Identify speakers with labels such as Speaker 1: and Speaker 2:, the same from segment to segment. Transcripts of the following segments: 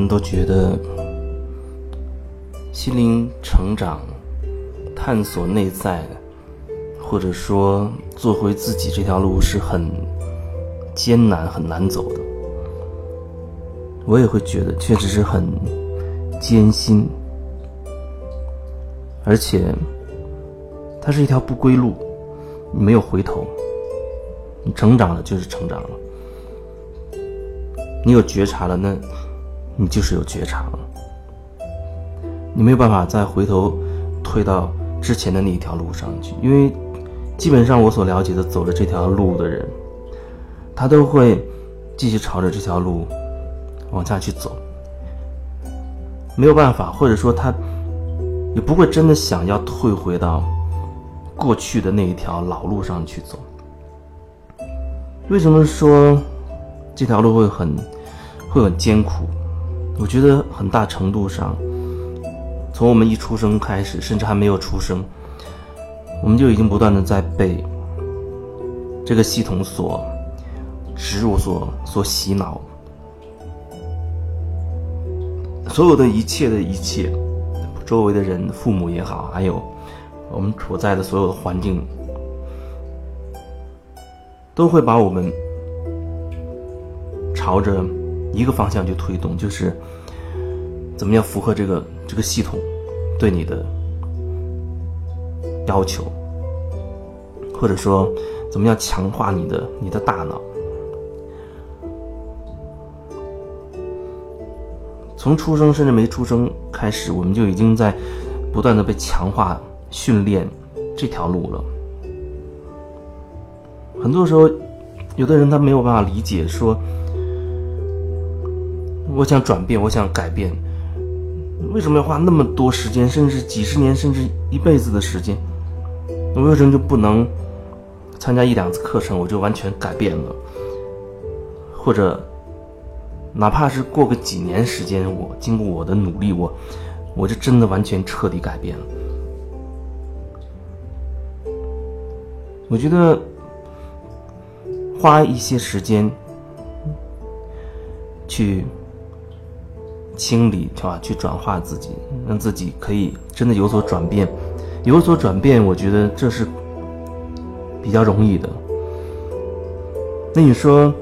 Speaker 1: 人都觉得心灵成长、探索内在，或者说做回自己这条路是很艰难、很难走的。我也会觉得，确实是很艰辛，而且它是一条不归路，没有回头。你成长了就是成长了，你有觉察了，那你就是有觉察了。你没有办法再回头退到之前的那一条路上去，因为基本上我所了解的走了这条路的人，他都会继续朝着这条路往下去走，没有办法，或者说他也不会真的想要退回到过去的那一条老路上去走。为什么说这条路会很会很艰苦？我觉得很大程度上，从我们一出生开始，甚至还没有出生，我们就已经不断的在被这个系统所植入、所所洗脑，所有的一切的一切，周围的人、父母也好，还有我们处在的所有的环境。都会把我们朝着一个方向去推动，就是怎么样符合这个这个系统对你的要求，或者说怎么样强化你的你的大脑。从出生甚至没出生开始，我们就已经在不断的被强化训练这条路了。很多时候，有的人他没有办法理解，说我想转变，我想改变，为什么要花那么多时间，甚至几十年，甚至一辈子的时间？我为什么就不能参加一两次课程，我就完全改变了？或者哪怕是过个几年时间，我经过我的努力，我我就真的完全彻底改变了？我觉得。花一些时间去清理，是吧？去转化自己，让自己可以真的有所转变。有所转变，我觉得这是比较容易的。那你说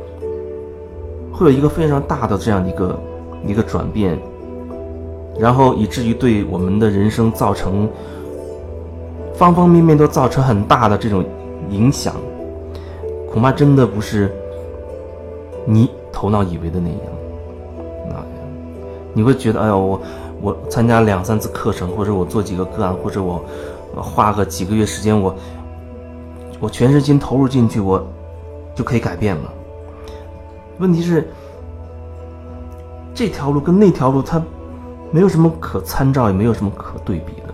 Speaker 1: 会有一个非常大的这样一个一个转变，然后以至于对我们的人生造成方方面面都造成很大的这种影响。恐怕真的不是你头脑以为的那样，你会觉得，哎呦，我我参加两三次课程，或者我做几个个案，或者我花个几个月时间，我我全身心投入进去，我就可以改变了。问题是，这条路跟那条路，它没有什么可参照，也没有什么可对比的。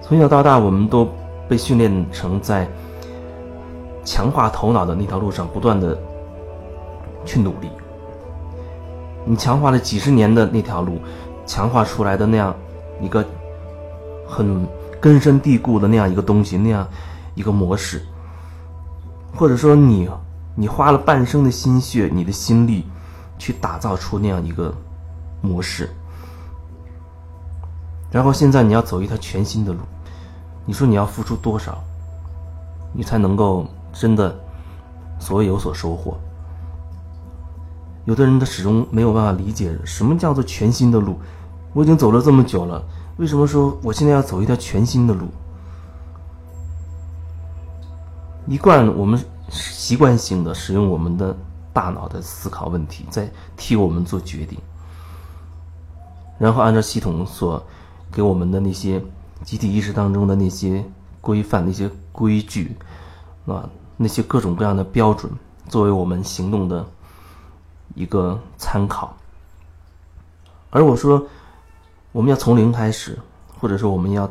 Speaker 1: 从小到大，我们都被训练成在。强化头脑的那条路上，不断的去努力。你强化了几十年的那条路，强化出来的那样一个很根深蒂固的那样一个东西，那样一个模式，或者说你你花了半生的心血，你的心力去打造出那样一个模式，然后现在你要走一条全新的路，你说你要付出多少，你才能够？真的，所谓有所收获。有的人他始终没有办法理解什么叫做全新的路。我已经走了这么久了，为什么说我现在要走一条全新的路？一贯我们习惯性的使用我们的大脑的思考问题，在替我们做决定，然后按照系统所给我们的那些集体意识当中的那些规范、那些规矩，啊。那些各种各样的标准，作为我们行动的一个参考。而我说，我们要从零开始，或者说我们要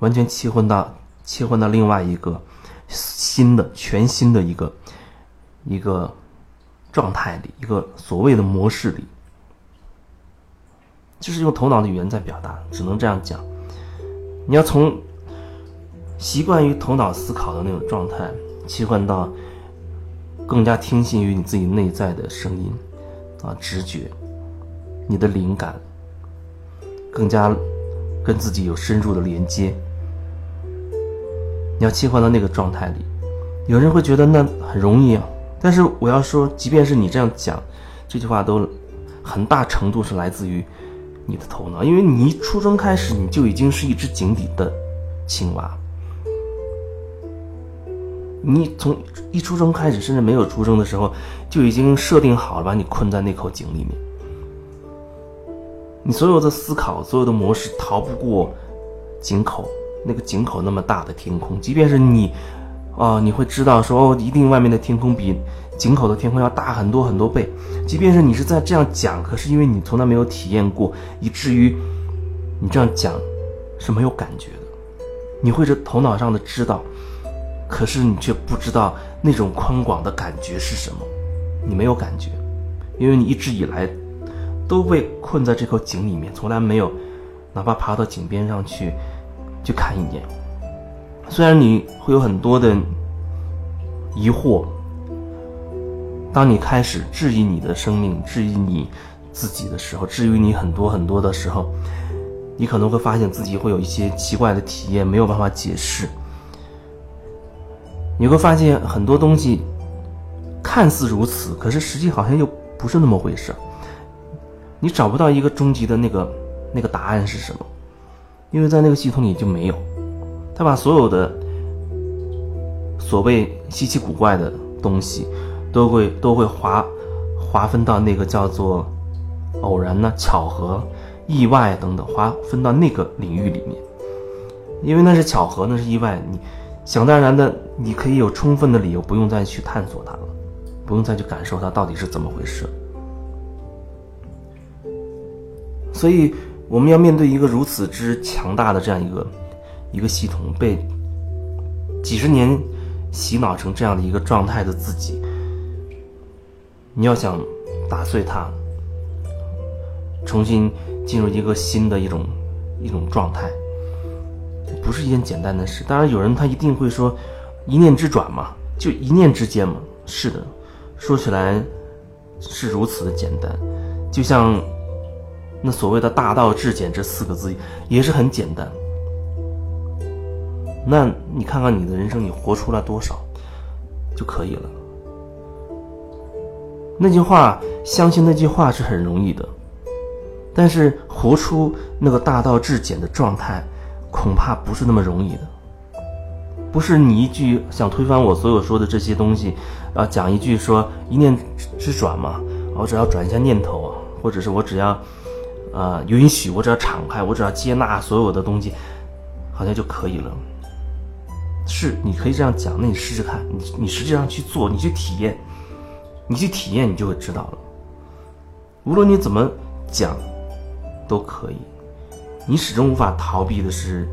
Speaker 1: 完全切换到切换到另外一个新的、全新的一个一个状态里，一个所谓的模式里，就是用头脑的语言在表达，只能这样讲。你要从习惯于头脑思考的那种状态。切换到更加听信于你自己内在的声音，啊，直觉，你的灵感，更加跟自己有深入的连接。你要切换到那个状态里。有人会觉得那很容易啊，但是我要说，即便是你这样讲，这句话都很大程度是来自于你的头脑，因为你一出生开始你就已经是一只井底的青蛙。你从一出生开始，甚至没有出生的时候，就已经设定好了把你困在那口井里面。你所有的思考，所有的模式逃不过井口，那个井口那么大的天空，即便是你。哦，你会知道说哦，一定外面的天空比井口的天空要大很多很多倍。即便是你是在这样讲，可是因为你从来没有体验过，以至于你这样讲是没有感觉的。你会是头脑上的知道，可是你却不知道那种宽广的感觉是什么。你没有感觉，因为你一直以来都被困在这口井里面，从来没有哪怕爬到井边上去去看一眼。虽然你会有很多的疑惑，当你开始质疑你的生命、质疑你自己的时候，质疑你很多很多的时候，你可能会发现自己会有一些奇怪的体验，没有办法解释。你会发现很多东西看似如此，可是实际好像又不是那么回事你找不到一个终极的那个那个答案是什么，因为在那个系统里就没有。他把所有的所谓稀奇古怪的东西，都会都会划划分到那个叫做偶然呢、巧合、意外等等，划分到那个领域里面。因为那是巧合，那是意外，你想当然的，你可以有充分的理由，不用再去探索它了，不用再去感受它到底是怎么回事。所以，我们要面对一个如此之强大的这样一个。一个系统被几十年洗脑成这样的一个状态的自己，你要想打碎它，重新进入一个新的一种一种状态，不是一件简单的事。当然，有人他一定会说，一念之转嘛，就一念之间嘛。是的，说起来是如此的简单，就像那所谓的大道至简这四个字也是很简单。那你看看你的人生，你活出了多少就可以了。那句话，相信那句话是很容易的，但是活出那个大道至简的状态，恐怕不是那么容易的。不是你一句想推翻我所有说的这些东西，啊，讲一句说一念之转嘛，我只要转一下念头啊，或者是我只要，呃，允许，我只要敞开，我只要接纳所有的东西，好像就可以了。是，你可以这样讲。那你试试看，你你实际上去做，你去体验，你去体验，你就会知道了。无论你怎么讲，都可以。你始终无法逃避的是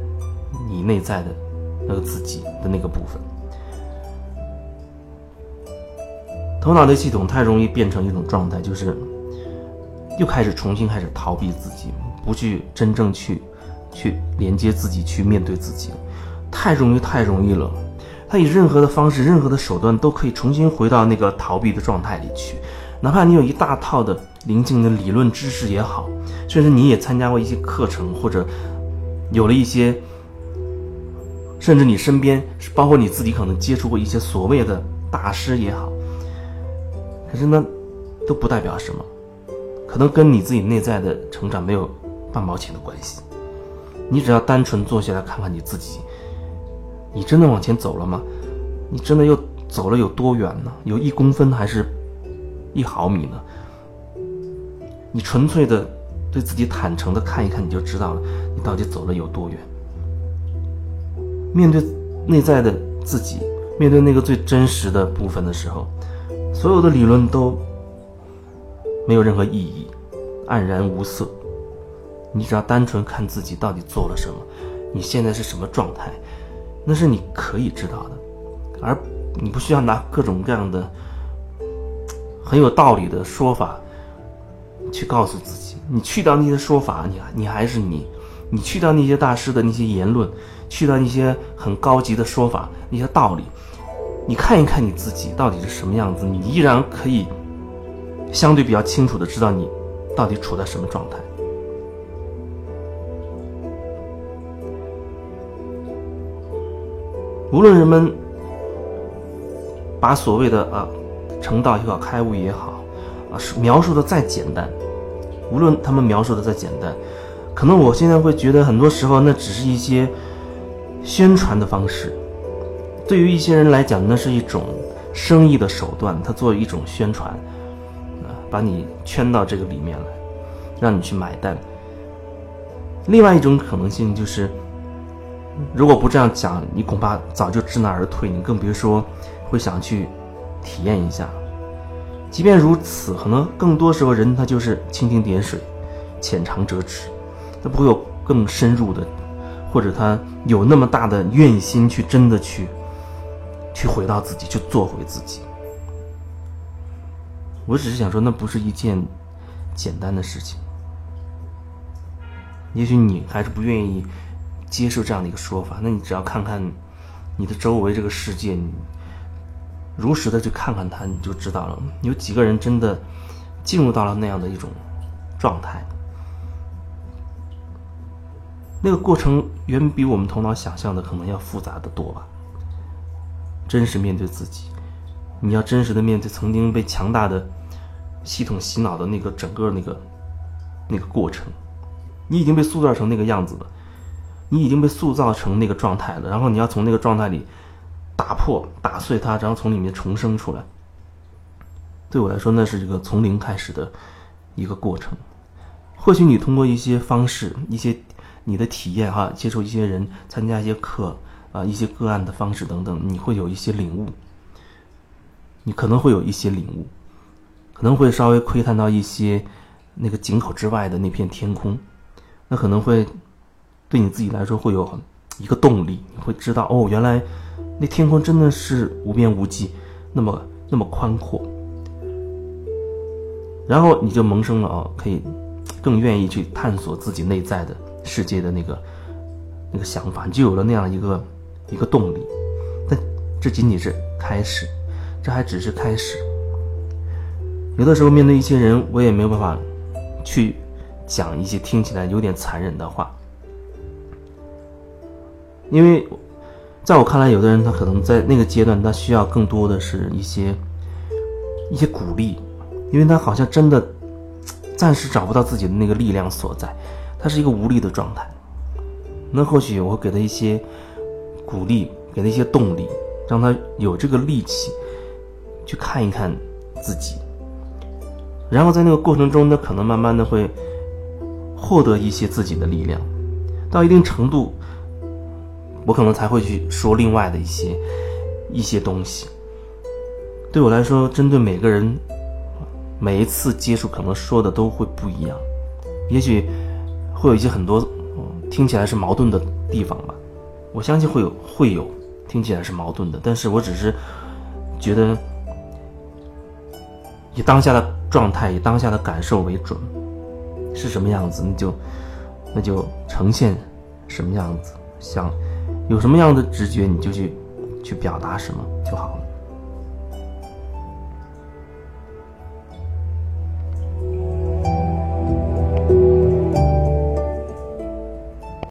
Speaker 1: 你内在的那个自己的那个部分。头脑的系统太容易变成一种状态，就是又开始重新开始逃避自己，不去真正去去连接自己，去面对自己。太容易，太容易了。他以任何的方式、任何的手段，都可以重新回到那个逃避的状态里去。哪怕你有一大套的灵性的理论知识也好，甚至你也参加过一些课程，或者有了一些，甚至你身边，包括你自己，可能接触过一些所谓的大师也好。可是呢，都不代表什么，可能跟你自己内在的成长没有半毛钱的关系。你只要单纯坐下来看看你自己。你真的往前走了吗？你真的又走了有多远呢？有一公分还是一毫米呢？你纯粹的对自己坦诚的看一看，你就知道了，你到底走了有多远。面对内在的自己，面对那个最真实的部分的时候，所有的理论都没有任何意义，黯然无色。你只要单纯看自己到底做了什么，你现在是什么状态。那是你可以知道的，而你不需要拿各种各样的很有道理的说法去告诉自己。你去掉那些说法，你你还是你；你去掉那些大师的那些言论，去掉那些很高级的说法、那些道理，你看一看你自己到底是什么样子，你依然可以相对比较清楚的知道你到底处在什么状态。无论人们把所谓的啊成道也好、开悟也好啊描述的再简单，无论他们描述的再简单，可能我现在会觉得很多时候那只是一些宣传的方式。对于一些人来讲，那是一种生意的手段，他做一种宣传，啊，把你圈到这个里面来，让你去买单。另外一种可能性就是。如果不这样讲，你恐怕早就知难而退，你更别说会想去体验一下。即便如此，可能更多时候人他就是蜻蜓点水，浅尝辄止，他不会有更深入的，或者他有那么大的愿心去真的去去回到自己，去做回自己。我只是想说，那不是一件简单的事情。也许你还是不愿意。接受这样的一个说法，那你只要看看你的周围这个世界，你如实的去看看它，你就知道了。有几个人真的进入到了那样的一种状态？那个过程远比我们头脑想象的可能要复杂的多吧。真实面对自己，你要真实的面对曾经被强大的系统洗脑的那个整个那个那个过程，你已经被塑造成那个样子了。你已经被塑造成那个状态了，然后你要从那个状态里打破、打碎它，然后从里面重生出来。对我来说，那是一个从零开始的一个过程。或许你通过一些方式、一些你的体验哈，接触一些人、参加一些课啊、一些个案的方式等等，你会有一些领悟。你可能会有一些领悟，可能会稍微窥探到一些那个井口之外的那片天空，那可能会。对你自己来说会有一个动力，你会知道哦，原来那天空真的是无边无际，那么那么宽阔。然后你就萌生了啊，可以更愿意去探索自己内在的世界的那个那个想法，你就有了那样一个一个动力。但这仅仅是开始，这还只是开始。有的时候面对一些人，我也没有办法去讲一些听起来有点残忍的话。因为，在我看来，有的人他可能在那个阶段，他需要更多的是一些一些鼓励，因为他好像真的暂时找不到自己的那个力量所在，他是一个无力的状态。那或许我给他一些鼓励，给他一些动力，让他有这个力气去看一看自己，然后在那个过程中，他可能慢慢的会获得一些自己的力量，到一定程度。我可能才会去说另外的一些一些东西。对我来说，针对每个人，每一次接触，可能说的都会不一样。也许会有一些很多听起来是矛盾的地方吧。我相信会有会有听起来是矛盾的，但是我只是觉得以当下的状态、以当下的感受为准，是什么样子，那就那就呈现什么样子，想。有什么样的直觉，你就去去表达什么就好了。